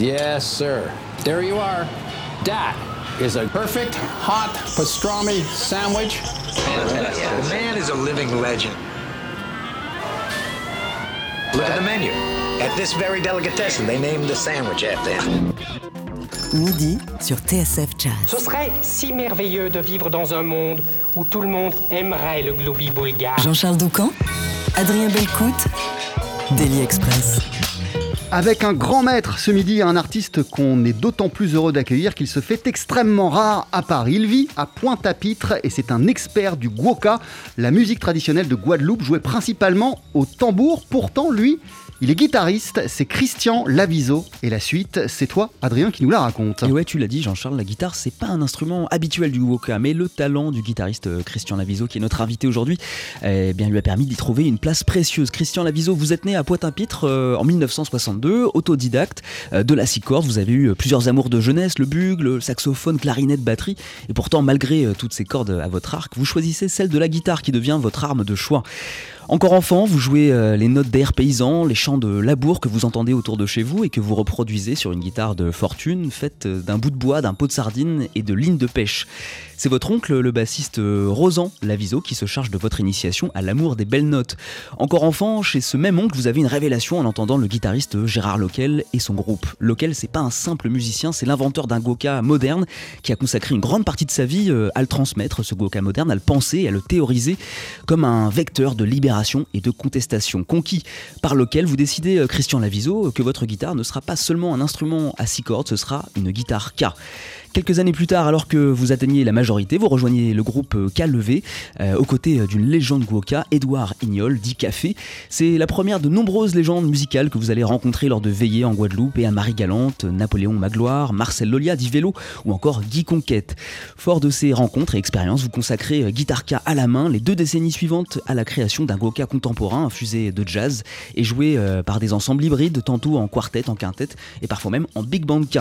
Yes, sir. There you are. That is a perfect hot pastrami sandwich. The man is a living legend. Look at the menu. At this very delicatessen, they named the sandwich after him. Midi sur TSF Jazz. Ce serait si merveilleux de vivre dans un monde où tout le monde aimerait le globi bulgare. Jean-Charles Doucan, Adrien Belcout, Daily Express. Avec un grand maître ce midi, un artiste qu'on est d'autant plus heureux d'accueillir qu'il se fait extrêmement rare à Paris. Il vit à Pointe-à-Pitre et c'est un expert du guoka, la musique traditionnelle de Guadeloupe jouée principalement au tambour. Pourtant, lui, il est guitariste, c'est Christian Laviso. Et la suite, c'est toi, Adrien, qui nous la raconte. Et ouais, tu l'as dit, Jean-Charles, la guitare, c'est pas un instrument habituel du woka, mais le talent du guitariste euh, Christian Laviso, qui est notre invité aujourd'hui, eh bien, lui a permis d'y trouver une place précieuse. Christian Laviso, vous êtes né à Pointe-à-Pitre euh, en 1962, autodidacte euh, de la six cordes. Vous avez eu plusieurs amours de jeunesse, le bugle, le saxophone, clarinette, batterie. Et pourtant, malgré toutes ces cordes à votre arc, vous choisissez celle de la guitare qui devient votre arme de choix. Encore enfant, vous jouez euh, les notes d'air paysan, les chants de labour que vous entendez autour de chez vous et que vous reproduisez sur une guitare de fortune faite euh, d'un bout de bois, d'un pot de sardine et de lignes de pêche. C'est votre oncle, le bassiste euh, Rosan Laviso, qui se charge de votre initiation à l'amour des belles notes. Encore enfant, chez ce même oncle, vous avez une révélation en entendant le guitariste Gérard Loquel et son groupe. Loquel, c'est pas un simple musicien, c'est l'inventeur d'un goka moderne qui a consacré une grande partie de sa vie à le transmettre, ce goka moderne, à le penser, à le théoriser comme un vecteur de libération et de contestation. Conquis par lequel vous décidez, euh, Christian Laviso, que votre guitare ne sera pas seulement un instrument à six cordes, ce sera une guitare K. Quelques années plus tard, alors que vous atteignez la majorité, vous rejoignez le groupe K-Levé, euh, aux côtés euh, d'une légende guoka, Édouard Ignol, dit Café. C'est la première de nombreuses légendes musicales que vous allez rencontrer lors de veillées en Guadeloupe et à Marie-Galante, Napoléon Magloire, Marcel Lolia, dit Vélo ou encore Guy Conquête. Fort de ces rencontres et expériences, vous consacrez euh, Guitar K à la main les deux décennies suivantes à la création d'un guoka contemporain infusé de jazz et joué par des ensembles hybrides, tantôt en quartet, en quintet et parfois même en big band K.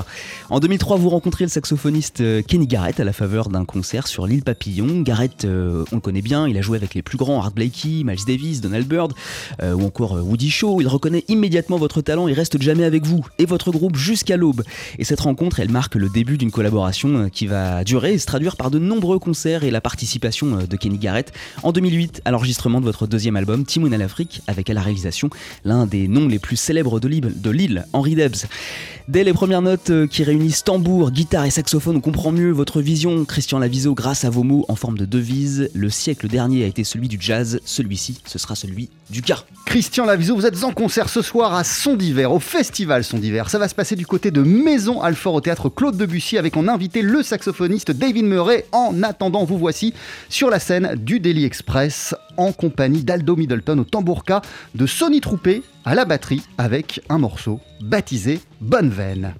En 2003, vous rencontrez le saxophone saxophoniste euh, Kenny Garrett à la faveur d'un concert sur l'île Papillon. Garrett, euh, on le connaît bien, il a joué avec les plus grands Art Blakey, Miles Davis, Donald Byrd euh, ou encore Woody Shaw. Il reconnaît immédiatement votre talent et reste jamais avec vous et votre groupe jusqu'à l'aube. Et cette rencontre, elle marque le début d'une collaboration qui va durer et se traduire par de nombreux concerts et la participation de Kenny Garrett en 2008 à l'enregistrement de votre deuxième album Timoun à l'Afrique avec à la réalisation l'un des noms les plus célèbres de l'île, Henri Debs. Dès les premières notes qui réunissent tambour, guitare et saxophone, on comprend mieux votre vision, Christian Laviso, grâce à vos mots en forme de devise. Le siècle dernier a été celui du jazz, celui-ci, ce sera celui du cas. Christian Laviso, vous êtes en concert ce soir à Son d'hiver, au festival Son d'hiver. Ça va se passer du côté de Maison Alfort au théâtre Claude Debussy avec en invité le saxophoniste David Murray. En attendant, vous voici sur la scène du Daily Express en compagnie d'Aldo Middleton au tambourka, de Sonny Troupé à la batterie avec un morceau baptisé Bonne Veine.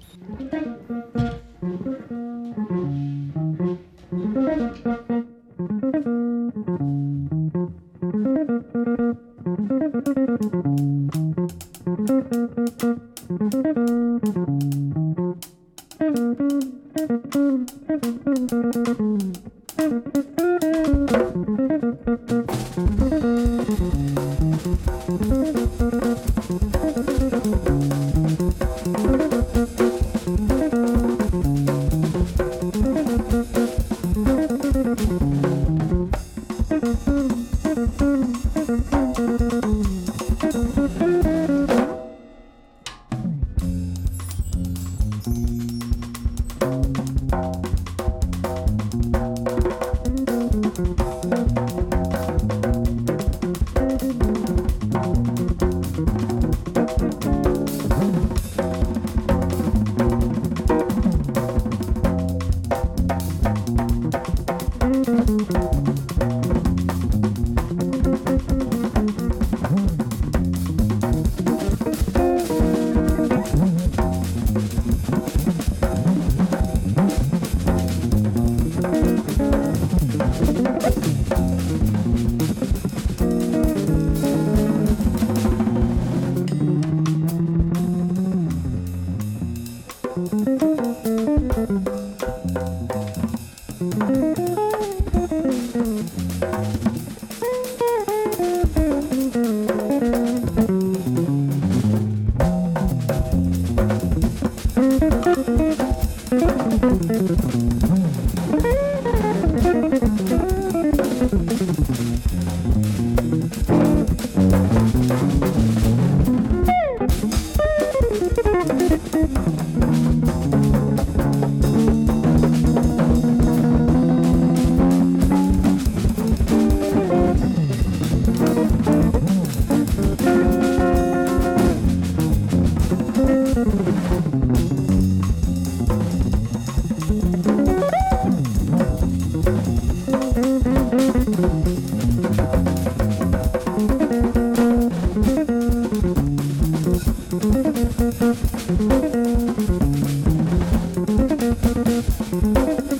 YouTube.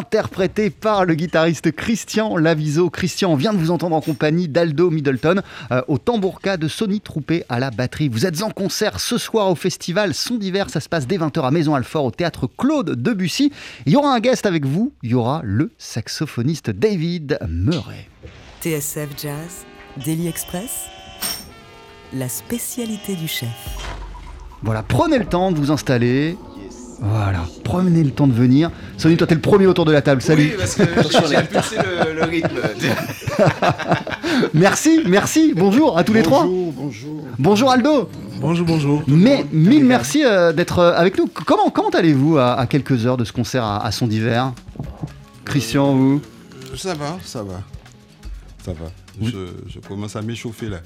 Veine, interprétée par le guitariste Christian Laviso. Christian vient de vous entendre en compagnie d'Aldo Middleton euh, au tambourka de Sony Troupé à la batterie. Vous êtes en concert ce soir au festival Son d'hiver. Ça se passe dès 20h à Maison Alfort au théâtre Claude Debussy. Il y aura un guest avec vous. Il y aura le saxophoniste David Murray. TSF Jazz, Daily Express, la spécialité du chef. Voilà, prenez le temps de vous installer. Voilà, prenez le temps de venir. Sonny, toi, t'es le premier autour de la table. Salut. Oui, parce que j'ai impulsé le, le rythme. Merci, merci. Bonjour à tous les trois. Bonjour, bonjour. Bonjour Aldo. Bonjour, bonjour. Mais mille merci euh, d'être euh, avec nous. Comment, comment allez-vous à, à quelques heures de ce concert à, à son d'hiver Christian, vous? Ça va, ça va. Ça va. Je, je commence à m'échauffer là.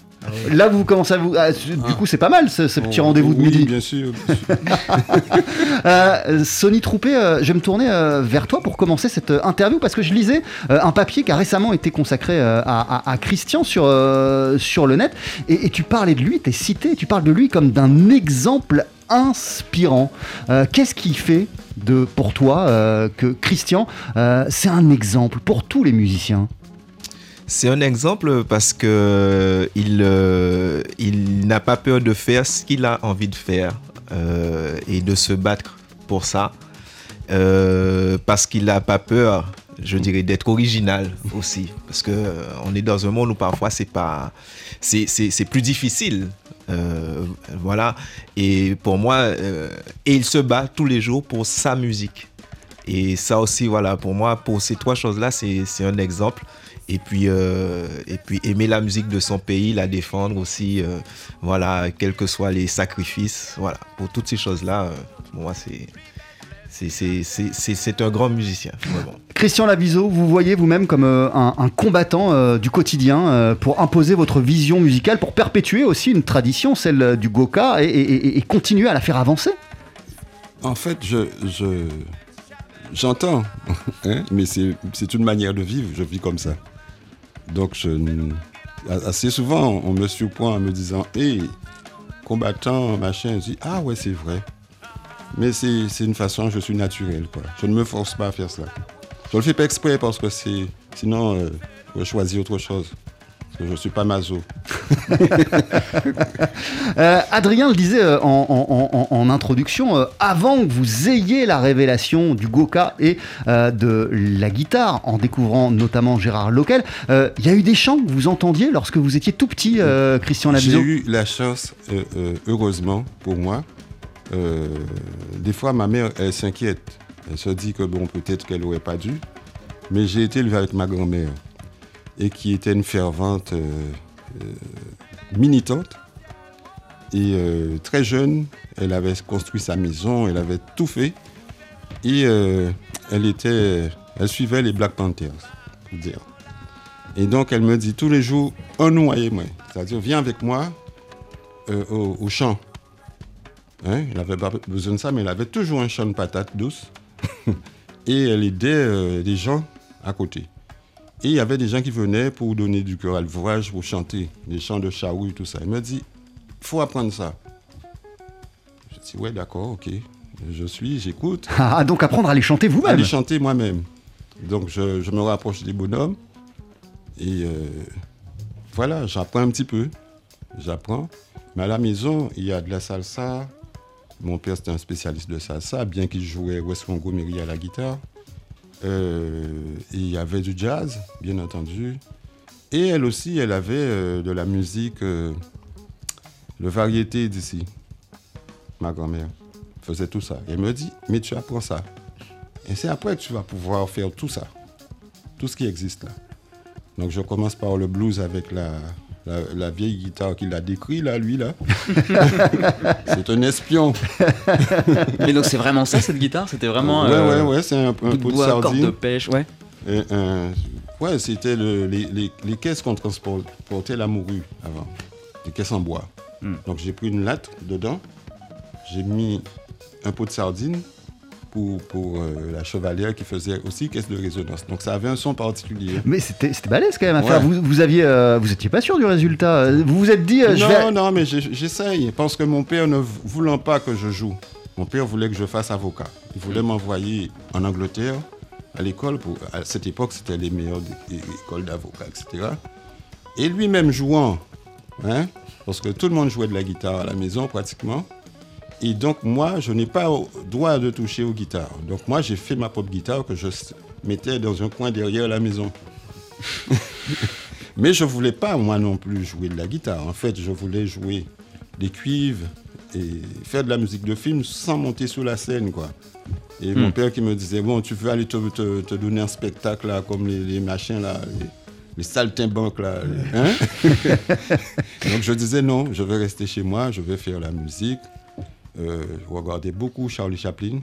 Là, vous commencez à vous. ah, du Ah. coup, c'est pas mal ce, ce petit Oh, rendez-vous de oui, midi. bien sûr. bien sûr. Euh, Sonny Troupé, euh, je vais me tourner euh, vers toi pour commencer cette euh, interview parce que je lisais euh, un papier qui a récemment été consacré euh, à, à- à Christian sur, euh, sur le net et, et tu parlais de lui, tu es cité, tu parles de lui comme d'un exemple inspirant. Euh, Qu'est-ce qui fait de, pour toi euh, que Christian, euh, c'est un exemple pour tous les musiciens? C'est un exemple parce que il, euh, il n'a pas peur de faire ce qu'il a envie de faire euh, et de se battre pour ça. Euh, parce qu'il n'a pas peur, je dirais, d'être original aussi. Parce que on est dans un monde où parfois c'est pas, c'est, plus difficile. Voilà. Et pour moi, et il se bat tous les jours pour sa musique. Et ça aussi, voilà, pour moi, pour ces trois choses-là, c'est un exemple. Et puis, euh, et puis aimer la musique de son pays, la défendre aussi, euh, voilà, quels que soient les sacrifices, voilà, pour toutes ces choses-là, euh, pour moi, c'est, c'est, c'est, c'est, c'est, c'est un grand musicien, vraiment. Christian Laviso, vous voyez vous-même comme euh, un, un combattant euh, du quotidien euh, pour imposer votre vision musicale, pour perpétuer aussi une tradition, celle euh, du Goka, et, et- et- et continuer à la faire avancer? En fait, je, je- j'entends, hein, mais c'est, c'est une manière de vivre. Je vis comme ça. Donc, assez souvent, on me surprend en me disant Hé, combattant, machin. Je dis Ah, ouais, c'est vrai. Mais c'est, une façon, je suis naturel. Je ne me force pas à faire cela. Je le fais pas exprès parce que. Sinon, euh, je vais choisir autre chose. Je ne suis pas maso. Euh, Adrien le disait euh, en, en- en- en introduction, euh, avant que vous ayez la révélation du Goka et euh, de la guitare, en découvrant notamment Gérard Loquel, il y a eu des chants que vous entendiez lorsque vous étiez tout petit, Christian J'ai Laviso eu la chance, heureusement pour moi. des fois, ma mère, elle s'inquiète. Elle se dit que bon, peut-être qu'elle n'aurait pas dû. Mais j'ai été élevé avec ma grand-mère et qui était une fervente euh, euh, militante. Et euh, très jeune, elle avait construit sa maison, elle avait tout fait. Et elle était, elle suivait les Black Panthers, dire. Et donc, elle me dit tous les jours, un noyer, moi. C'est-à-dire, viens avec moi au, champ. Hein, elle n'avait pas besoin de ça, mais elle avait toujours un champ de patates douces. et elle aidait des gens à côté. Et il y avait des gens qui venaient pour donner du cœur à l'ouvrage, pour chanter, des chants de chaoui, tout ça. Elle me dit, il faut apprendre ça. Je dis, ouais, d'accord, ok. Je suis, j'écoute Ah, donc apprendre à les chanter vous-même aller chanter moi-même. Donc je, je me rapproche des bonhommes et euh, voilà, j'apprends un petit peu. J'apprends. Mais à la maison, il y a de la salsa. Mon père, c'était un spécialiste de salsa, bien qu'il jouait West Montgomery à la guitare. Euh, il y avait du jazz, bien entendu. Et elle aussi, elle avait euh, de la musique, euh, de variété d'ici. Ma grand-mère faisait tout ça. Elle me dit, mais tu apprends ça. Et c'est après que tu vas pouvoir faire tout ça. Tout ce qui existe là. Donc je commence par le blues avec la, la, la vieille guitare qu'il a décrit là, lui là. c'est un espion. Mais donc c'est vraiment ça cette guitare? C'était vraiment. ouais, euh, ouais, ouais, c'est un, de pot de bois, corde de sardine. pêche, ouais. Et un- ouais, c'était le- les, les- les caisses qu'on transportait la morue avant. Des caisses en bois. Hmm. Donc j'ai pris une latte dedans, j'ai mis un pot de sardines pour, pour euh, la chevalière qui faisait aussi caisse de résonance. Donc ça avait un son particulier. Mais c'était balèze quand même à Ouais. faire. Vous, vous aviez, euh, vous étiez pas sûr du résultat. Vous vous êtes dit, euh, je non, vais. non, mais j'essaye. Parce que mon père ne vou- voulant pas que je joue, mon père voulait que je fasse avocat. Il voulait m'envoyer en Angleterre à l'école. À cette époque, c'était les meilleures écoles d'avocats, etc. Et lui-même jouant, hein, parce que tout le monde jouait de la guitare à la maison pratiquement. Et donc moi, je n'ai pas droit de toucher aux guitares. Donc moi, j'ai fait ma propre guitare que je mettais dans un coin derrière la maison. Mais je voulais pas, moi non plus, jouer de la guitare. En fait, je voulais jouer des cuivres et faire de la musique de film sans monter sur la scène, quoi. Et mon père qui me disait, bon, tu veux aller te, te- te donner un spectacle, là, comme les, les machins, là, les, les saltimbanques, là. les- hein? Donc je disais, non, je vais rester chez moi, je vais faire la musique. Euh, je regardais beaucoup Charlie Chaplin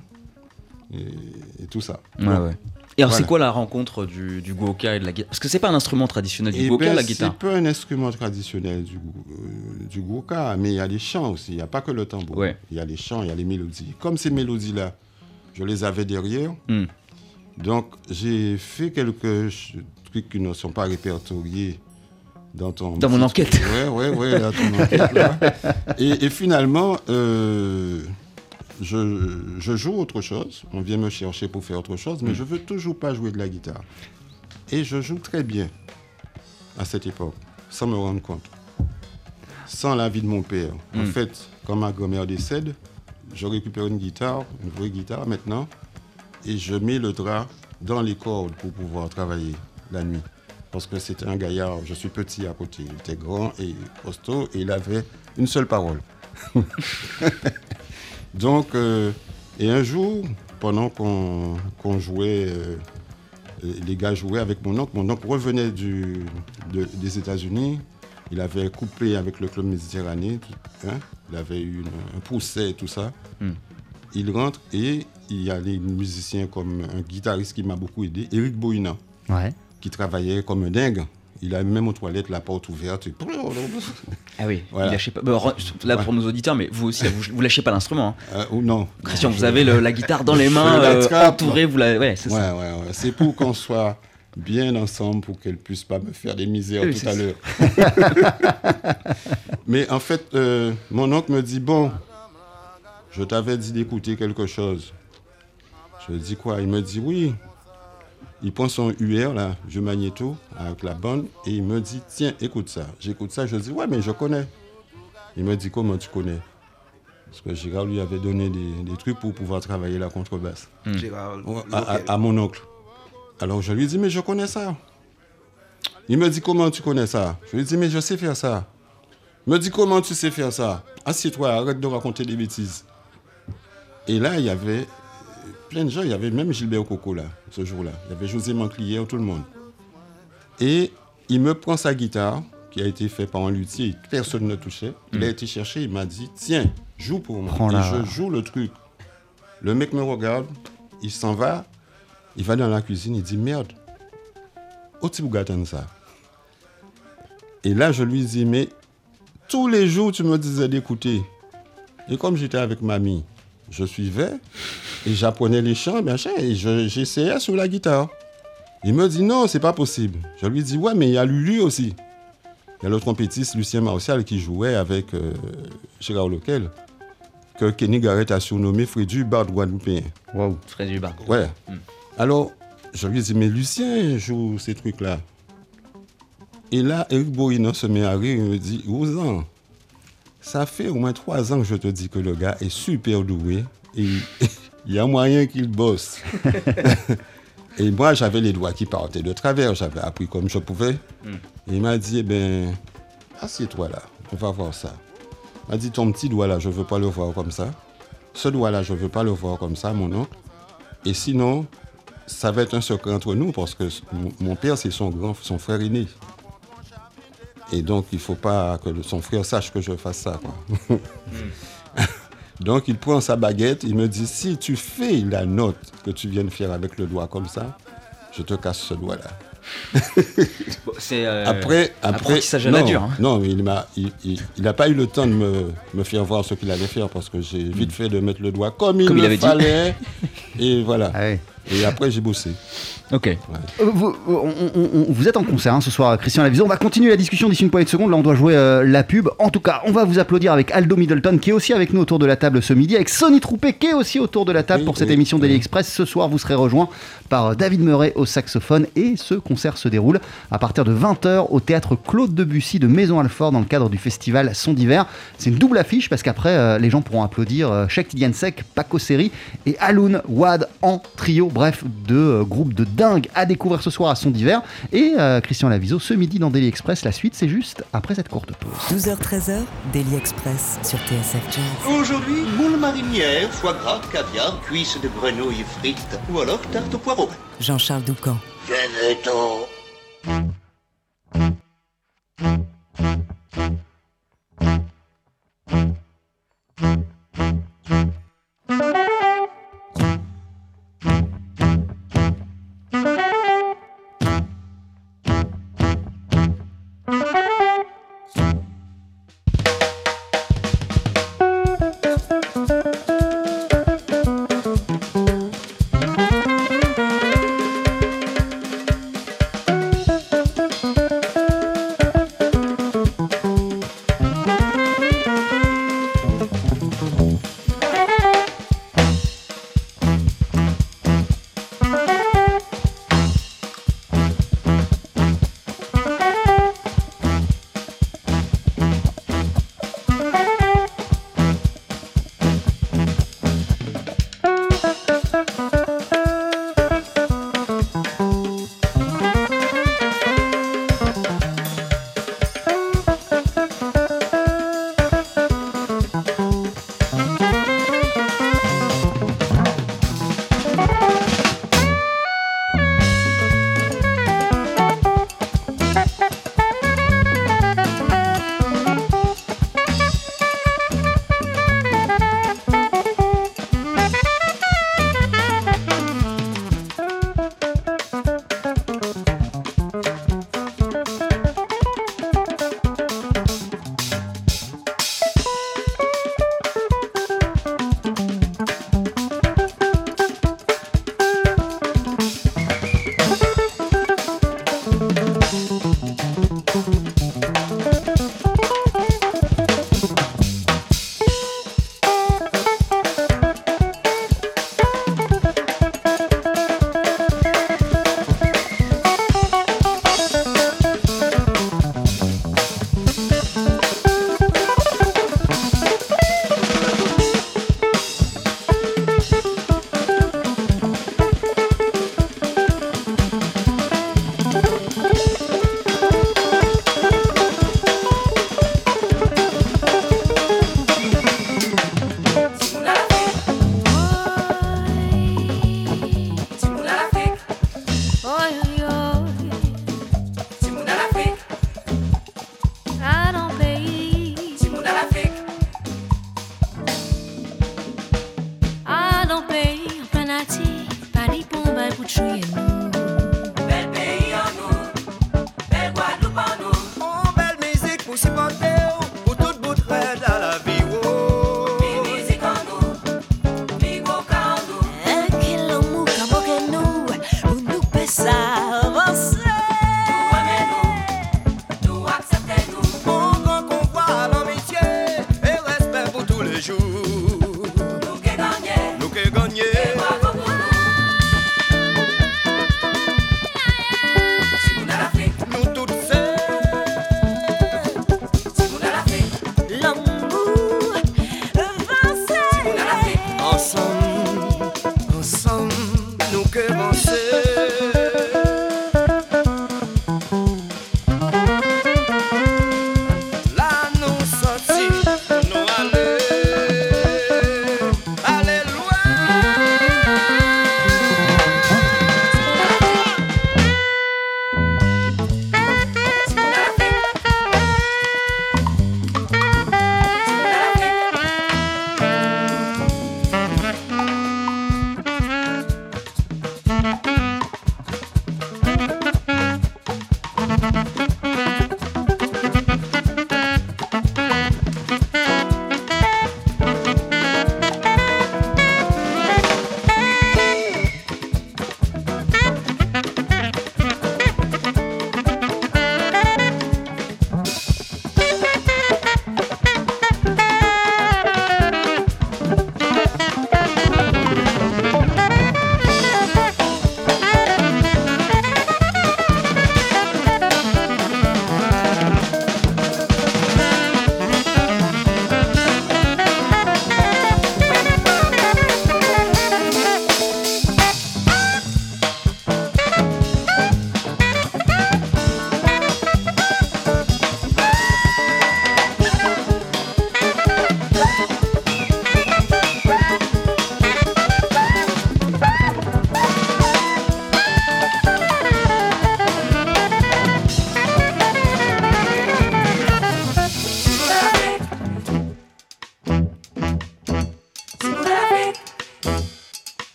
et, et tout ça. Ouais, ouais. Et alors, c'est quoi la rencontre du, du guoka et de la guitare? Parce que c'est pas un instrument traditionnel du Eh guoka, ben, la guitare. C'est pas un instrument traditionnel du, euh, du mais il y a les chants aussi. Il n'y a pas que le tambour. Ouais. Il y a les chants, il y a les mélodies. Comme ces mélodies-là, je les avais derrière. Hmm. Donc, j'ai fait quelques trucs qui ne sont pas répertoriés dans ton. Dans mon enquête. Ouais, ouais, ouais, dans ton enquête. là. Et, et finalement, euh, je, je joue autre chose. On vient me chercher pour faire autre chose, mais je veux toujours pas jouer de la guitare. Et je joue très bien à cette époque, sans me rendre compte. Sans l'avis de mon père. En fait, quand ma grand-mère décède, je récupère une guitare, une vraie guitare maintenant, et je mets le drap dans les cordes pour pouvoir travailler la nuit. Parce que c'était un gaillard, je suis petit à côté, il était grand et costaud, et il avait une seule parole. Donc, euh, et un jour, pendant qu'on jouait, euh, les gars jouaient avec mon oncle, mon oncle revenait du, de- des États-Unis, il avait coupé avec le club méditerranéen, hein, il avait eu une- un procès et tout ça. Il rentre et il y a des musiciens comme un guitariste qui m'a beaucoup aidé, Eric Boina, Ouais. Qui travaillait comme un dingue. Il a même aux toilettes la porte ouverte. et- Ah oui, Voilà. il lâchez pas. là, pour nos auditeurs, mais vous aussi, vous, vous lâchez pas l'instrument. hein. Euh, non. Christian, Non, vous je- avez le- la guitare dans les mains, euh, entourée, vous la. Ouais, c'est Ouais, ça. ouais, ouais. C'est pour qu'on soit bien ensemble pour qu'elle puisse pas me faire des misères Oui, tout à l'heure. Mais en fait, euh, mon oncle me dit Bon, je t'avais dit d'écouter quelque chose. Je dis quoi? Il me dit Oui. Il prend son UR, là, je magnéto, avec la bande, et il me dit Tiens, écoute ça. J'écoute ça, je dis Ouais, mais je connais. Il me dit Comment tu connais? Parce que Gérard lui avait donné des, des trucs pour pouvoir travailler la contrebasse. Gérard Ouais, à, à- à mon oncle. Alors je lui dis, mais je connais ça. Il me dit, comment tu connais ça? Je lui dis, mais je sais faire ça. Il me dit, comment tu sais faire ça? Assieds-toi, arrête de raconter des bêtises. Et là, il y avait plein de gens. Il y avait même Gilbert Coco, là, ce jour-là. Il y avait José Manclier, tout le monde. Et il me prend sa guitare, qui a été faite par un luthier, personne ne touchait. Il a été cherché, il m'a dit, tiens, joue pour moi. Et je joue le truc. Le mec me regarde, il s'en va, il va dans la cuisine, il dit merde, où tu attendre ça Et là, je lui dis, mais tous les jours, tu me disais d'écouter. Et comme j'étais avec mamie, je suivais et j'apprenais les chants, machin, et je- j'essayais sur la guitare. Il me dit non, c'est pas possible. Je lui dis ouais, mais il y a Lulu aussi. Il y a le trompettiste Lucien Martial qui jouait avec euh, Gérard Lequel, que Kenny Garrett a surnommé Frédu Bard Guadeloupéen. Waouh. Fred Dubard. Ouais. Alors, je lui dis, mais Lucien joue ces trucs-là. Et là, Eric Bourina se met à rire, il me dit, Ouzan, Ça fait au moins trois ans que je te dis que le gars est super doué et il y a moyen qu'il bosse. et moi, j'avais les doigts qui partaient de travers. J'avais appris comme je pouvais. Et il m'a dit, eh ben, assieds-toi là, on va voir ça. Il m'a dit, ton petit doigt là, je ne veux pas le voir comme ça. Ce doigt là, je ne veux pas le voir comme ça, mon oncle. Et sinon, ça va être un secret entre nous parce que mon- père, c'est son grand, son frère aîné. Et donc, il ne faut pas que son frère sache que je fasse ça. quoi. donc, il prend sa baguette, il me dit, si tu fais la note que tu viens de faire avec le doigt comme ça, je te casse ce doigt-là. Bon, c'est euh, Après, après, apprentissage à la non, dure. hein. non, mais il m'a, il, il- il n'a pas eu le temps de me, me faire voir ce qu'il allait faire parce que j'ai vite fait de mettre le doigt comme il Comme il le avait dit. fallait. Et voilà. Ah ouais. Et après, j'ai bossé. Ok. Euh, Vous, on- on- on- vous êtes en concert hein, ce soir, Christian Laviso. On va continuer la discussion d'ici une poignée de secondes. Là, on doit jouer euh, la pub. En tout cas, on va vous applaudir avec Aldo Middleton, qui est aussi avec nous autour de la table ce midi, avec Sonny Troupé, qui est aussi autour de la table Oui, pour cette oui, émission oui. Daily Express. Ce soir, vous serez rejoint par euh, David Murray au saxophone. Et ce concert se déroule à partir de 20h au théâtre Claude Debussy de Maison-Alfort dans le cadre du festival Son d'hiver. C'est une double affiche parce qu'après, euh, les gens pourront applaudir euh, Sheikh Tidiansek, Paco Seri et Alun Wad en trio. Bref, deux euh, groupes de dingue à découvrir ce soir à Son d'hiver. Et euh, Christian Laviso ce midi dans Daily Express. La suite, c'est juste après cette courte pause. 12h-13h, Daily Express sur TSF Jazz. Aujourd'hui, moule marinière, foie gras, caviar, cuisses de grenouille frites ou alors tarte au poireau. Jean-Charles Doucan. Venez-t'en.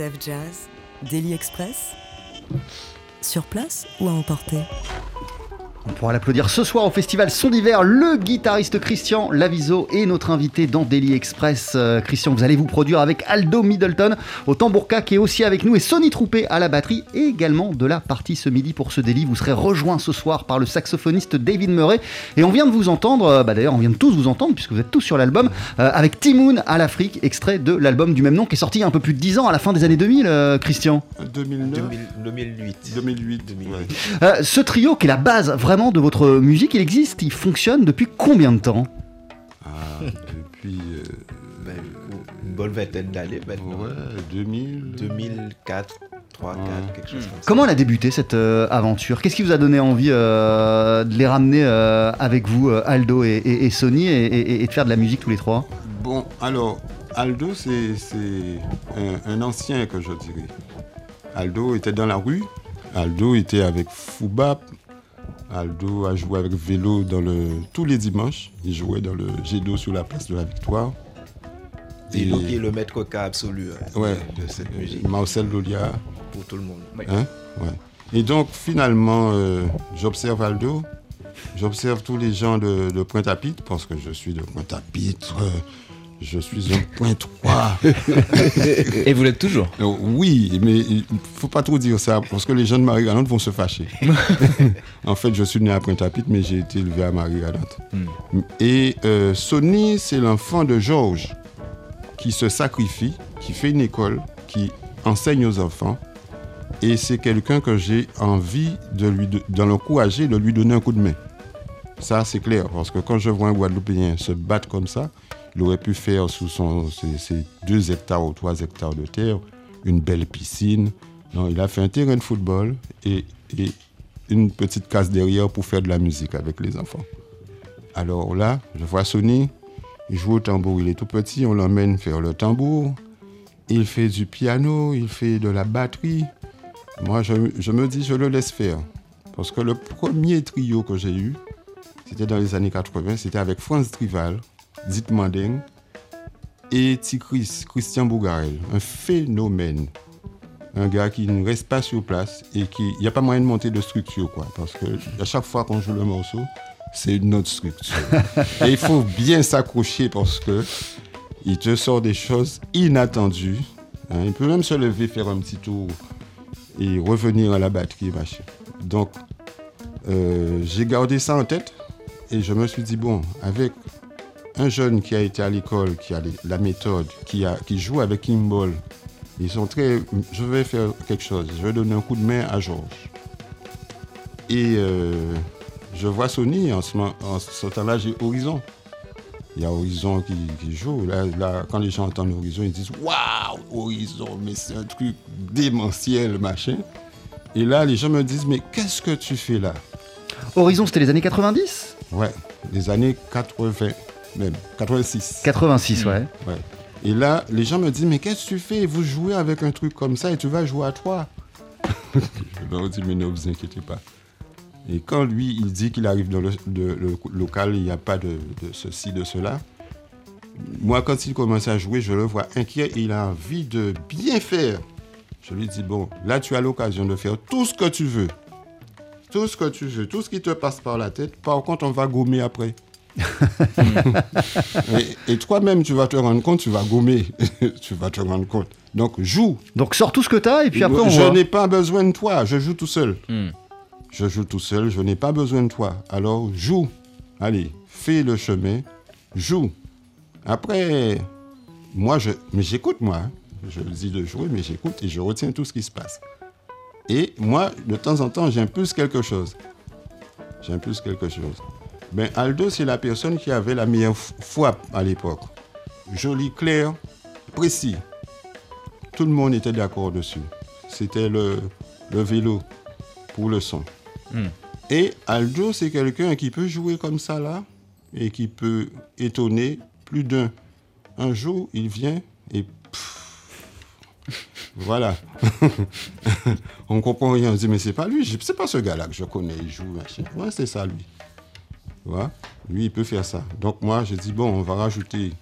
TSF Jazz, Daily Express. Sur place ou à emporter? Pourra l'applaudir ce soir au festival Son d'hiver, le guitariste Christian Laviso est notre invité dans Daily Express. Euh, Christian, vous allez vous produire avec Aldo Middleton au tambourka qui est aussi avec nous et Sonny Troupé à la batterie et également de la partie ce midi pour ce délit. Vous serez rejoint ce soir par le saxophoniste David Murray et on vient de vous entendre, euh, bah d'ailleurs on vient de tous vous entendre puisque vous êtes tous sur l'album, euh, avec Timoun à l'Afrique, extrait de l'album du même nom qui est sorti il y a un peu plus de 10 ans à la fin des années 2000, euh, Christian. 2009 2008. 2008. ouais. Euh, ce trio qui est la base vraiment de votre musique, il existe, il fonctionne depuis combien de temps? Ah, depuis euh, Ben, une bonne vingtaine d'années maintenant. ouais, 2000. 2004, 3, 4, Ouais. quelque chose comme ça. Comment elle a débuté cette euh, aventure? Qu'est-ce qui vous a donné envie euh, de les ramener euh, avec vous, Aldo et, et- et Sony, et, et- et de faire de la musique tous les trois? Bon, alors, Aldo, c'est c'est un, un ancien que je dirais. Aldo était dans la rue. Aldo était avec Foubap. Aldo a joué avec Vélo dans le, tous les dimanches. Il jouait dans le jet d'eau sur la place de la Victoire. Donc, il est le maître coca absolu hein, Ouais. de, de cette musique Marcel Lolia. pour tout le monde. Hein? Ouais. Et donc, finalement, euh, j'observe Aldo, j'observe tous les gens de, de Pointe-à-Pitre, parce que je suis de Pointe-à-Pitre, euh, je suis un point 3. Et vous l'êtes toujours Euh, oui, mais il faut pas trop dire ça, parce que les gens de Marie-Galante vont se fâcher. en fait, je suis né à Pointe-à-Pitre, mais j'ai été élevé à Marie-Galante. Et euh, Sonny, c'est l'enfant de Georges, qui se sacrifie, qui fait une école, qui enseigne aux enfants. Et c'est quelqu'un que j'ai envie de lui, de, de l'encourager, de lui donner un coup de main. Ça, c'est clair, parce que quand je vois un Guadeloupéen se battre comme ça, il aurait pu faire sous ses, deux hectares ou trois hectares de terre une belle piscine. Non, il a fait un terrain de football et, une petite case derrière pour faire de la musique avec les enfants. Alors là, je vois Sonny, il joue au tambour, il est tout petit, on l'emmène faire le tambour. Il fait du piano, il fait de la batterie. Moi, je, je me dis, je le laisse faire. Parce que le premier trio que j'ai eu, c'était dans les années 80, c'était avec France Trival, Dite Manding et Tikris, Christian Bougarel. Un phénomène. Un gars qui ne reste pas sur place et qui. Il n'y a pas moyen de monter de structure, quoi. Parce que à chaque fois qu'on joue le morceau, c'est une autre structure. et il faut bien s'accrocher parce que il te sort des choses inattendues. hein. Il peut même se lever, faire un petit tour et revenir à la batterie, machin. Donc, euh, j'ai gardé ça en tête et je me suis dit, bon, avec un jeune qui a été à l'école, qui a les- la méthode, qui, a, qui joue avec Kimball, ils sont très. Je vais faire quelque chose, je vais donner un coup de main à Georges. Et euh, je vois Sony, en ce, moment- en ce temps-là, j'ai Horizon. Il y a Horizon qui, qui joue. Là, là, quand les gens entendent Horizon, ils disent Waouh, Horizon, mais c'est un truc démentiel, machin. Et là, les gens me disent Mais qu'est-ce que tu fais là? Horizon, c'était les années 90 Ouais, les années 80, même, 86. 86, ouais. Ouais. Et là, les gens me disent Mais qu'est-ce que tu fais? Vous jouez avec un truc comme ça et tu vas jouer à trois. Je leur dis Mais ne vous inquiétez pas. Et quand lui, il dit qu'il arrive dans le, de- le local, il n'y a pas de, de ceci, de cela. Moi, quand il commence à jouer, je le vois inquiet et il a envie de bien faire. Je lui dis Bon, là, tu as l'occasion de faire tout ce que tu veux. Tout ce que tu veux, tout ce qui te passe par la tête. Par contre, on va gommer après. et et toi-même, tu vas te rendre compte, tu vas gommer. tu vas te rendre compte. Donc, joue. Donc sors tout ce que t'as et puis après on je n'ai pas besoin de toi, je joue tout seul. Je joue tout seul, je n'ai pas besoin de toi. Alors, joue. Allez, fais le chemin, joue. Après, moi, je, mais j'écoute, moi. hein. Je dis de jouer, mais j'écoute et je retiens tout ce qui se passe. Et moi, de temps en temps, j'impulse quelque chose. J'impulse quelque chose. Ben, Aldo, c'est la personne qui avait la meilleure f- foi à l'époque. Joli, clair, précis. Tout le monde était d'accord dessus. C'était le, le vélo pour le son. Et Aldo, c'est quelqu'un qui peut jouer comme ça là et qui peut étonner plus d'un. Un jour, il vient et voilà. on comprend rien. On se dit, mais c'est pas lui. C'est pas ce gars-là que je connais. Il joue, machin. Ouais, c'est ça, lui. Lui, il peut faire ça. Donc, moi, je dis, bon, on va rajouter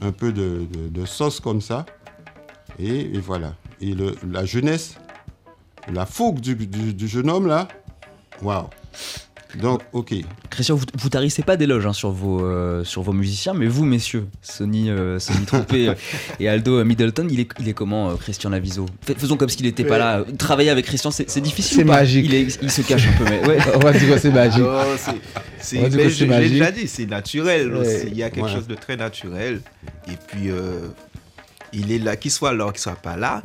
un peu de, sauce comme ça. Et, voilà. Et la jeunesse, la fougue du, du- du jeune homme là, waouh. Donc, ok. Christian, vous, vous tarissez pas d'éloges hein, sur, vos, euh, sur vos musiciens, mais vous, messieurs, Sonny, euh, Sonny Troupé euh, et Aldo Middleton, il est, il est comment, euh, Christian Laviso Fais- Faisons comme s'il n'était pas là. Travailler avec Christian, c'est difficile C'est magique. il, est- il se cache un peu, mais ouais. On va dire que c'est magique. Oh, c'est- c'est- On va dire mais que je- l'ai déjà dit, c'est naturel. Ouais. aussi. Il y a quelque Ouais. chose de très naturel. Et puis, euh, il est là, qu'il soit là ou qu'il soit pas là.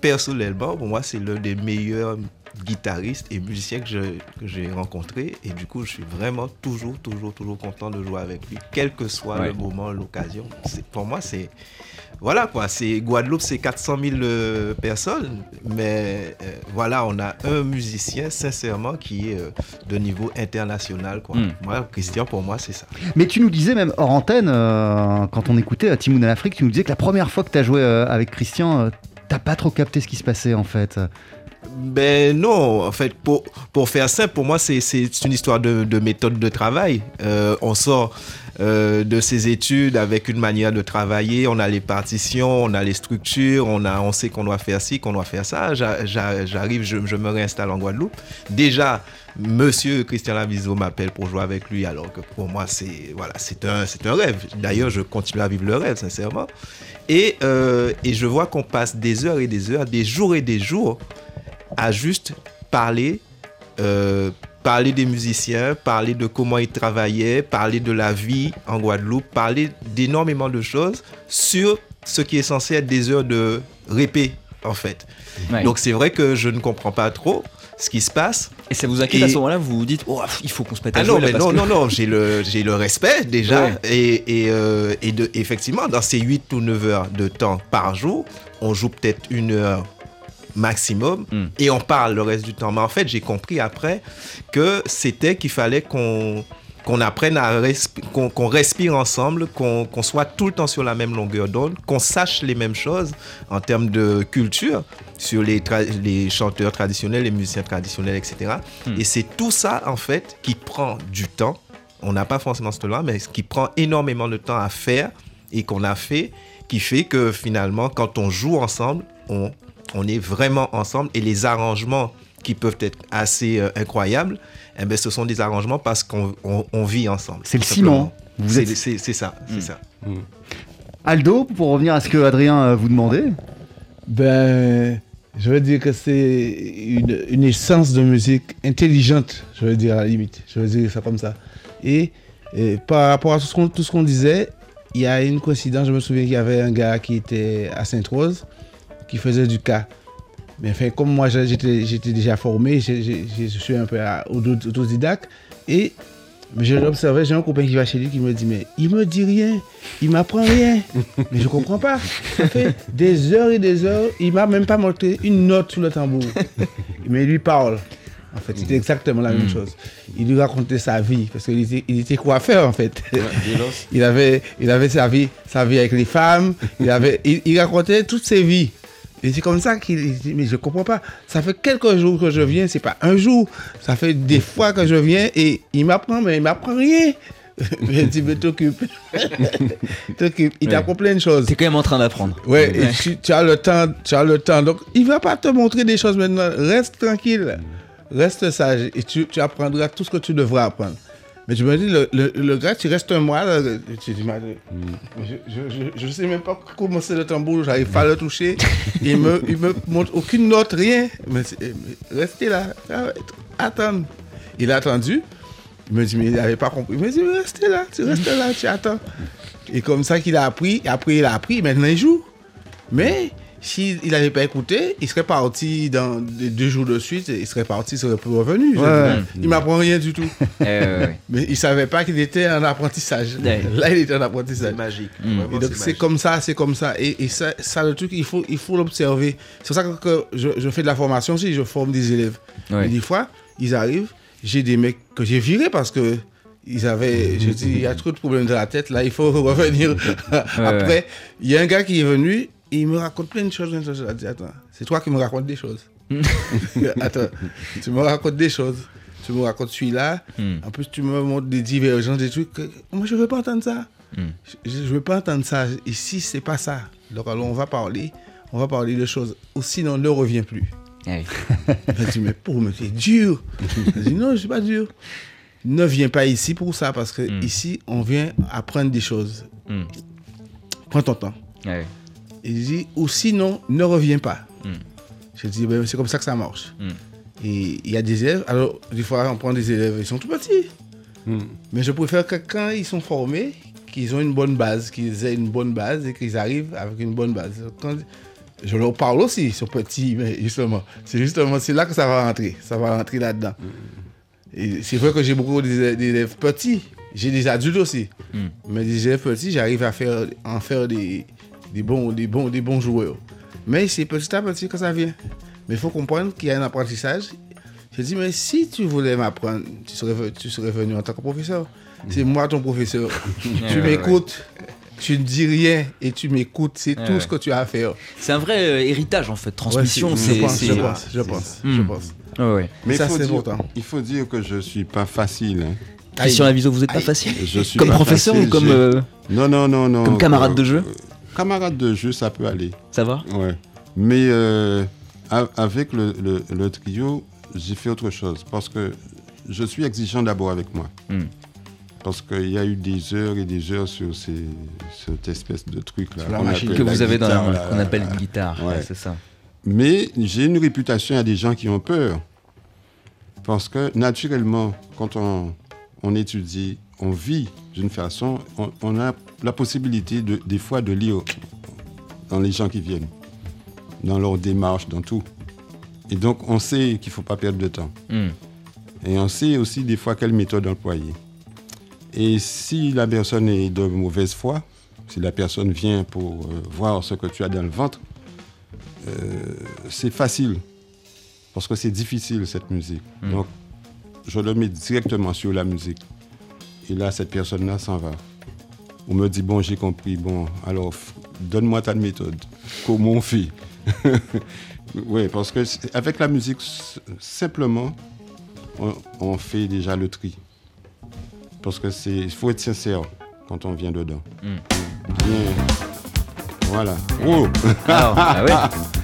Personnellement, pour moi, c'est l'un des meilleurs guitaristes et musiciens que je- que j'ai rencontrés. Et du coup, je suis vraiment toujours, toujours, toujours content de jouer avec lui, quel que soit Ouais. le moment, l'occasion. C'est- Pour moi, c'est. Voilà quoi, c'est Guadeloupe, c'est 400 000 euh, personnes, mais euh, voilà, on a un musicien sincèrement qui est euh, de niveau international quoi. Mm. Moi, Christian, pour moi, c'est ça. Mais tu nous disais même hors antenne, euh, quand on écoutait à Timoun à l'Afrique, tu nous disais que la première fois que tu as joué euh, avec Christian, euh, t'as pas trop capté ce qui se passait en fait. Ben non, en fait, pour, pour faire simple, pour moi, c'est une histoire de, de méthode de travail. Euh, on sort euh, de ses études avec une manière de travailler, on a les partitions, on a les structures, on, a, on sait qu'on doit faire ci, qu'on doit faire ça. J'a- j'a- J'arrive, je, me réinstalle en Guadeloupe. Déjà, Monsieur Christian Laviso m'appelle pour jouer avec lui, alors que pour moi, c'est voilà, un, un rêve. D'ailleurs, je continue à vivre le rêve, sincèrement. Et, euh, et je vois qu'on passe des heures et des heures, des jours et des jours à juste parler, euh, parler des musiciens, parler de comment ils travaillaient, parler de la vie en Guadeloupe, parler d'énormément de choses sur ce qui est censé être des heures de répé, en fait. Ouais. Donc c'est vrai que je ne comprends pas trop ce qui se passe. Et ça vous inquiète à ce moment-là Vous vous dites, oh, il faut qu'on se mette à Ah jouer non, mais non, que- non, non, j'ai le, j'ai le respect déjà. Ouais. Et, et, euh, et de, effectivement, dans ces 8 ou 9 heures de temps par jour, on joue peut-être une heure maximum Mm. et on parle le reste du temps. Mais en fait, j'ai compris après que c'était qu'il fallait qu'on qu'on apprenne à respi- qu'on respire ensemble, qu'on qu'on soit tout le temps sur la même longueur d'onde, qu'on sache les mêmes choses en termes de culture sur les, les chanteurs traditionnels, les musiciens traditionnels, etc. Hmm. Et c'est tout ça, en fait, qui prend du temps. On n'a pas forcément ce temps-là, mais ce qui prend énormément de temps à faire et qu'on a fait, qui fait que finalement, quand on joue ensemble, on, on est vraiment ensemble et les arrangements qui peuvent être assez euh, incroyables, eh ben, ce sont des arrangements parce qu'on on- on vit ensemble. C'est le ciment. Vous C'est êtes- c'est- c'est ça, c'est ça. Aldo, pour revenir à ce que Adrien euh, vous demandait. Ben, je veux dire que c'est une, une essence de musique intelligente, je veux dire à la limite. Je veux dire ça comme ça. Et, et par rapport à tout ce qu'on tout ce qu'on disait, il y a une coïncidence. Je me souviens qu'il y avait un gars qui était à Sainte-Rose qui faisait du cas. Mais enfin, comme moi j'ai- j'étais déjà formé, j'ai- j'ai- j'ai- je suis un peu auto- autodidacte. Et mais je l'observais, j'ai un copain qui va chez lui qui me dit Mais il me dit rien, il m'apprend rien. mais je comprends pas. Ça fait des heures et des heures, il m'a même pas montré une note sur le tambour. mais il lui parle. En fait, c'était exactement la même chose. Il lui racontait sa vie, parce qu'il était, il était coiffeur en fait. il, avait, il avait sa vie, sa vie avec les femmes, il, avait, il, il racontait toutes ses vies. Et c'est comme ça qu'il dit, mais je comprends pas. Ça fait quelques jours que je viens, c'est pas un jour. Ça fait des fois que je viens et il m'apprend, mais il m'apprend rien. je dis, mais t'occupe. T'occupe. Il Ouais. t'apprend plein de choses. T'es quand même en train d'apprendre. Ouais, et tu, tu as le temps, tu as le temps. Donc, il va pas te montrer des choses maintenant. Reste tranquille, reste sage et tu, tu apprendras tout ce que tu devras apprendre. Mais je me dis, le, le, le gars, tu restes un mois, là, tu dis, je, je sais même pas comment c'est le tambour, j'arrive pas à le toucher. il me, il me montre aucune note, rien. Mais, restez là, attends. Il a attendu. Il me dit, mais il n'avait pas compris. Il me dit, mais restez là, tu restes là, tu attends. Et comme ça qu'il a appris, après il a appris, maintenant il joue. Mais s'il n'avait pas écouté, il serait parti dans deux jours de suite, il serait parti, il serait plus revenu. Ouais. Il m'apprend rien du tout. Eh, ouais. Mais il savait pas qu'il était en apprentissage. Ouais. Là, il était en apprentissage. C'est magique. Mm. Et donc c'est comme ça, c'est comme ça. Et, et ça, ça, le truc, il faut il faut l'observer. C'est pour ça que, que je, je fais de la formation aussi, je forme des élèves. Ouais. Et des fois, ils arrivent, j'ai des mecs que j'ai virés parce que ils avaient, je dis, il y a trop de problèmes de la tête, là, il faut revenir. Après, ouais. il y a un gars qui est venu, et il me raconte plein de choses. plein de choses. Je dis, attends, c'est toi qui me racontes des choses. attends, tu me racontes des choses. Tu me racontes celui-là. Hmm. En plus, tu me montres des divergences, des trucs. que- Moi, je ne veux pas entendre ça. Hmm. Je ne veux pas entendre ça. Ici, c'est pas ça. Donc, alors, on va parler. on va parler de choses. Ou sinon, ne reviens plus. Ah oui. Elle dit, mais pour me c'est dur. Elle dit, non, je suis pas dur. Ne viens pas ici pour ça, parce que Mm. ici, on vient apprendre des choses. Prends ton temps. Ouais. Il dit, ou sinon, ne reviens pas. Mm. Je dis, ben, c'est comme ça que ça marche. Mm. Et il y a des élèves, alors des fois on prend des élèves, ils sont tout petits. Mais je préfère que quand ils sont formés, qu'ils ont une bonne base, qu'ils aient une bonne base et qu'ils arrivent avec une bonne base. Quand je leur parle aussi, ils sont petits, mais justement, c'est justement c'est là que ça va rentrer, ça va rentrer là-dedans. Et c'est vrai que j'ai beaucoup d'élèves d'élèves petits, j'ai des adultes aussi, Mm. mais des élèves petits, j'arrive à faire, en faire des, des, bons, des, bons, des bons joueurs. Mais c'est petit à petit que ça vient. Mais il faut comprendre qu'il y a un apprentissage. Je dis, mais si tu voulais m'apprendre, tu serais, tu serais venu en tant que professeur. C'est moi ton professeur. tu m'écoutes, tu ne dis rien et tu m'écoutes. C'est tout ouais. ce que tu as à faire. C'est un vrai euh, héritage en fait, transmission. Ouais, c'est, je pense, je pense, je pense, je Mm. pense. Ouais. Mais Ça, il, faut c'est dire, important. il faut dire que je suis pas facile. hein. Christian Laviso, vous êtes pas facile Je suis Comme pas professeur facile, ou comme, euh, Non, non, non, non. comme camarade euh, de jeu euh, Camarade de jeu, ça peut aller. Ça va? Ouais. Mais euh, a- avec le, le- le trio, j'ai fait autre chose. Parce que je suis exigeant d'abord avec moi. Hmm. Parce qu'il y a eu des heures et des heures sur ces, cette espèce de truc-là. La machine. que vous avez dans guitare, la- là, qu'on appelle une guitare. Ouais. ouais, c'est ça. Mais j'ai une réputation à des gens qui ont peur. Parce que naturellement, quand on, on étudie, on vit d'une façon, on, on a la possibilité de, des fois de lire dans les gens qui viennent, dans leur démarche, dans tout. Et donc, on sait qu'il ne faut pas perdre de temps. Hmm. Et on sait aussi des fois quelle méthode employer. Et si la personne est de mauvaise foi, si la personne vient pour euh, voir ce que tu as dans le ventre, euh, c'est facile. Parce que c'est difficile cette musique. Mm. Donc, je le mets directement sur la musique. Et là, cette personne-là s'en va. On me dit, bon, j'ai compris, bon, alors donne-moi ta méthode. Comment on fait? Oui, parce que avec la musique, simplement, on, on fait déjà le tri. Parce que c'est, il faut être sincère quand on vient dedans. Mm. Bien. Voilà. Oh Ah, ah ouais.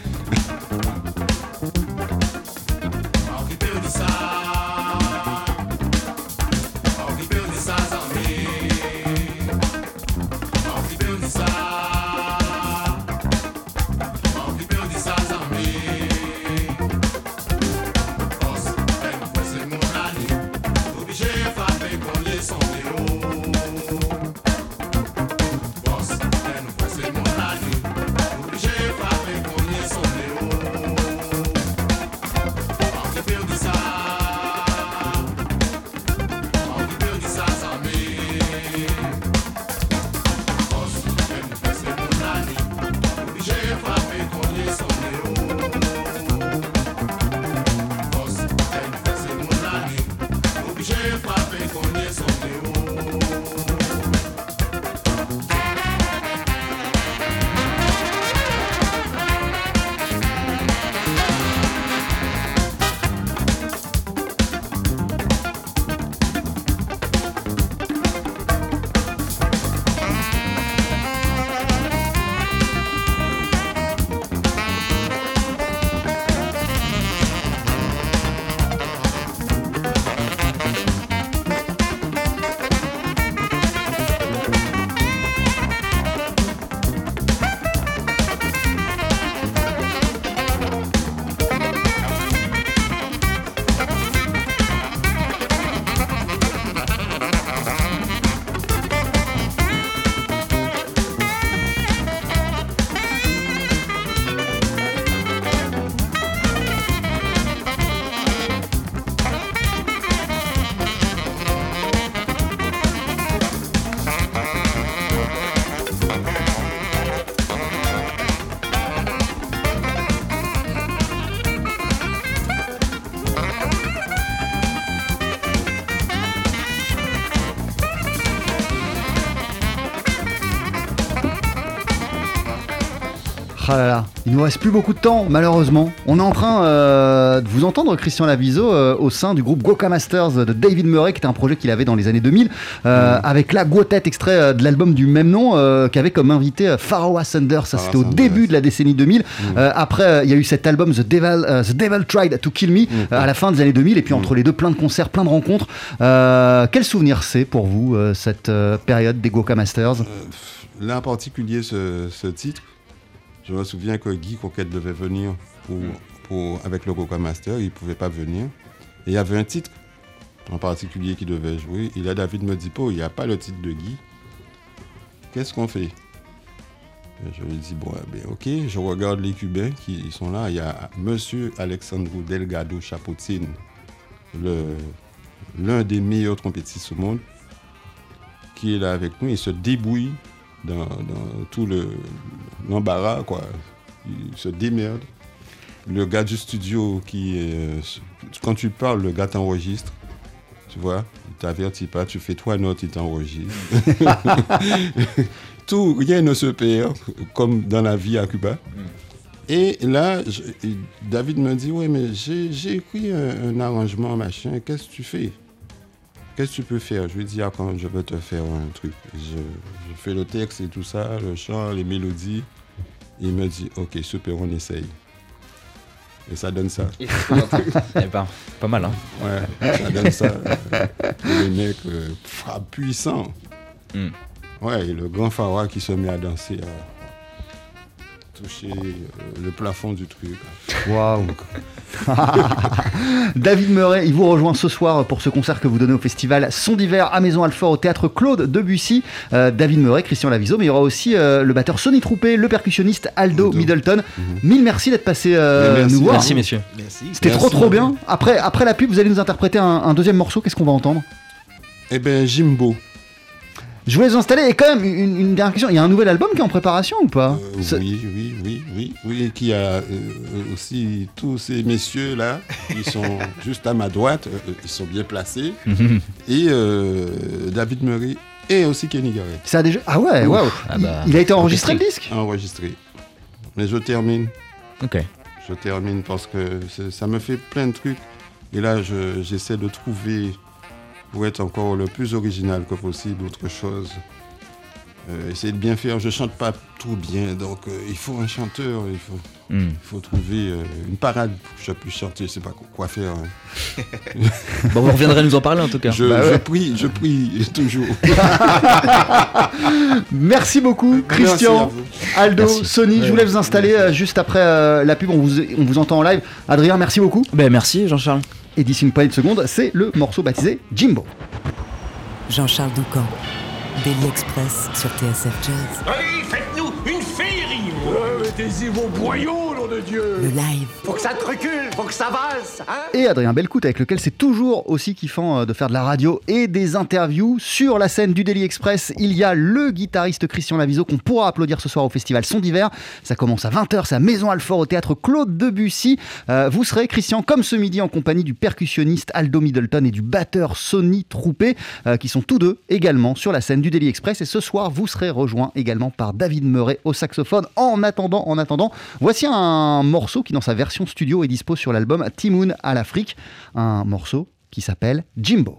nous reste plus beaucoup de temps, malheureusement. On est en train euh, de vous entendre, Christian Laviso, euh, au sein du groupe Goka Masters de David Murray, qui était un projet qu'il avait dans les années 2000, euh, avec la Guotet, extrait de l'album du même nom, euh, qui avait comme invité Pharaoh Sanders. Ça, c'était au début de la décennie 2000. Euh, après, il y a eu cet album The Devil, The Devil Tried to Kill Me euh, à la fin des années 2000. Et puis entre les deux, plein de concerts, plein de rencontres. Quel souvenir c'est pour vous, cette période des Goka Masters? Là en particulier, ce, ce titre, je me souviens que Guy Coquette devait venir pour, pour, avec le Coca Master, il ne pouvait pas venir. Et il y avait un titre en particulier qui devait jouer. Et là, David me dit, il n'y a pas le titre de Guy. Qu'est-ce qu'on fait? Et Je lui dis, bon, eh ben, ok, je regarde les Cubains qui sont là. Il y a Monsieur Alexandre Delgado Chapotine, l'un des meilleurs trompettistes au monde, qui est là avec nous. Il se débrouille dans, dans tout le- l'embarras, quoi. Il se démerde. Le gars du studio qui est. euh, quand tu parles, le gars t'enregistre. Tu vois, il t'avertit pas, tu fais trois notes, il t'enregistre. Tout, rien ne se perd, comme dans la vie à Cuba. Et là, je- David me dit, oui, mais j'ai j'ai écrit un, un arrangement, machin, qu'est-ce que tu fais? Qu'est-ce que tu peux faire? Je lui dis, ah, quand je vais te faire un truc. Je, je fais le texte et tout ça, le chant, les mélodies. Il me dit, ok, super, on essaye. Et ça donne ça. Eh ben, pas mal, hein. Ouais, ça donne ça. le mec euh, puissant. Hmm. Ouais, et le grand Farah qui se met à danser, à toucher euh, le plafond du truc. Waouh David Murray, il vous rejoint ce soir pour ce concert que vous donnez au festival Son d'hiver à Maison Alfort au théâtre Claude Debussy. Euh, David Murray, Christian Laviso, mais il y aura aussi euh, le batteur Sonny Troupé, le percussionniste Aldo Middleton. Mille merci d'être passé euh, merci. nous voir. Merci, messieurs. C'était trop trop bien. Après, après la pub, vous allez nous interpréter un, un deuxième morceau. Qu'est-ce qu'on va entendre? Eh ben Jimbo. Je voulais les installer. Et quand même, une, une dernière question. Il y a un nouvel album qui est en préparation ou pas Euh, oui, oui, oui, oui, oui, et qui a euh, aussi tous ces messieurs là, qui sont juste à ma droite, euh, ils sont bien placés, et euh, David Murray et aussi Kenny Garrett. Ça a déjà. Ah ouais, waouh. Ah Il- bah, il a été enregistré le disque Enregistré. Mais je termine, Ok. je termine parce que ça me fait plein de trucs, et là je- j'essaie de trouver pour être encore le plus original que possible autre chose. Euh, essayer de bien faire. Je chante pas tout bien, donc euh, il faut un chanteur, il faut. Hmm. Il faut trouver euh, une parade pour que je puisse chanter, je sais pas quoi faire. hein. Bon, vous reviendrez nous en parler en tout cas. Je, Bah je prie, je prie toujours. Merci beaucoup, Christian. Aldo, Merci. Sony. Je voulais vous installer euh, juste après euh, la pub. On vous, on vous entend en live. Adrien, merci beaucoup. Ben, merci, Jean-Charles. Et d'ici une poignée de secondes, c'est le morceau baptisé Jimbo. Jean-Charles Doucan, Daily Express sur TSF Jazz. Mettez-y vos boyaux, nom de Dieu Le live, Faut que ça te recule, faut que ça valse, hein Et Adrien Belcout, avec lequel c'est toujours aussi kiffant euh, de faire de la radio et des interviews. Sur la scène du Daily Express, il y a le guitariste Christian Laviso qu'on pourra applaudir ce soir au festival Son d'hiver. Ça commence à 20h, c'est à Maison Alfort au théâtre Claude Debussy. Euh, vous serez, Christian, comme ce midi, en compagnie du percussionniste Aldo Middleton et du batteur Sonny Troupé, euh, qui sont tous deux également sur la scène du Daily Express. Et ce soir, vous serez rejoint également par David Murray au saxophone. En attendant, en attendant, voici un morceau qui, dans sa version studio, est dispo sur l'album Timoun à l'Afrique, un morceau qui s'appelle Jimbo.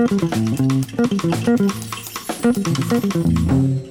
Thank you.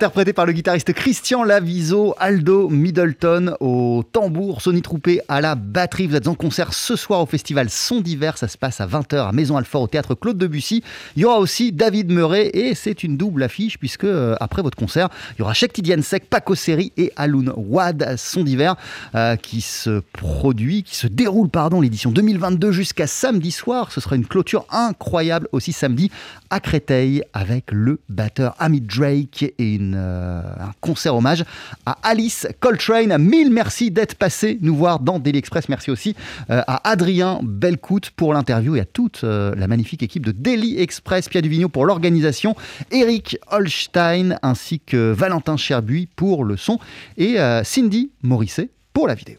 Interprété par le guitariste Christian Laviso, Aldo Middleton au tambour, Sony Troupé à la batterie. Vous êtes en concert ce soir au festival Son d'hiver. Ça se passe à 20h à Maison Alfort au théâtre Claude Debussy. Il y aura aussi David Murray et c'est une double affiche puisque euh, après votre concert, il y aura Shek Sek, Paco Seri et Alun Wad Son d'hiver euh, qui se produit, qui se déroule, pardon, l'édition 2022 jusqu'à samedi soir. Ce sera une clôture incroyable aussi samedi à Créteil avec le batteur Amit Drake et euh, un concert hommage à Alice Coltrane. Mille merci d'être passé nous voir dans Daily Express. Merci aussi euh, à Adrien Belcout pour l'interview et à toute euh, la magnifique équipe de Daily Express, Pierre Duvigneau pour l'organisation, Eric Holstein ainsi que Valentin Cherbuy pour le son et Cindy Morisset pour la vidéo.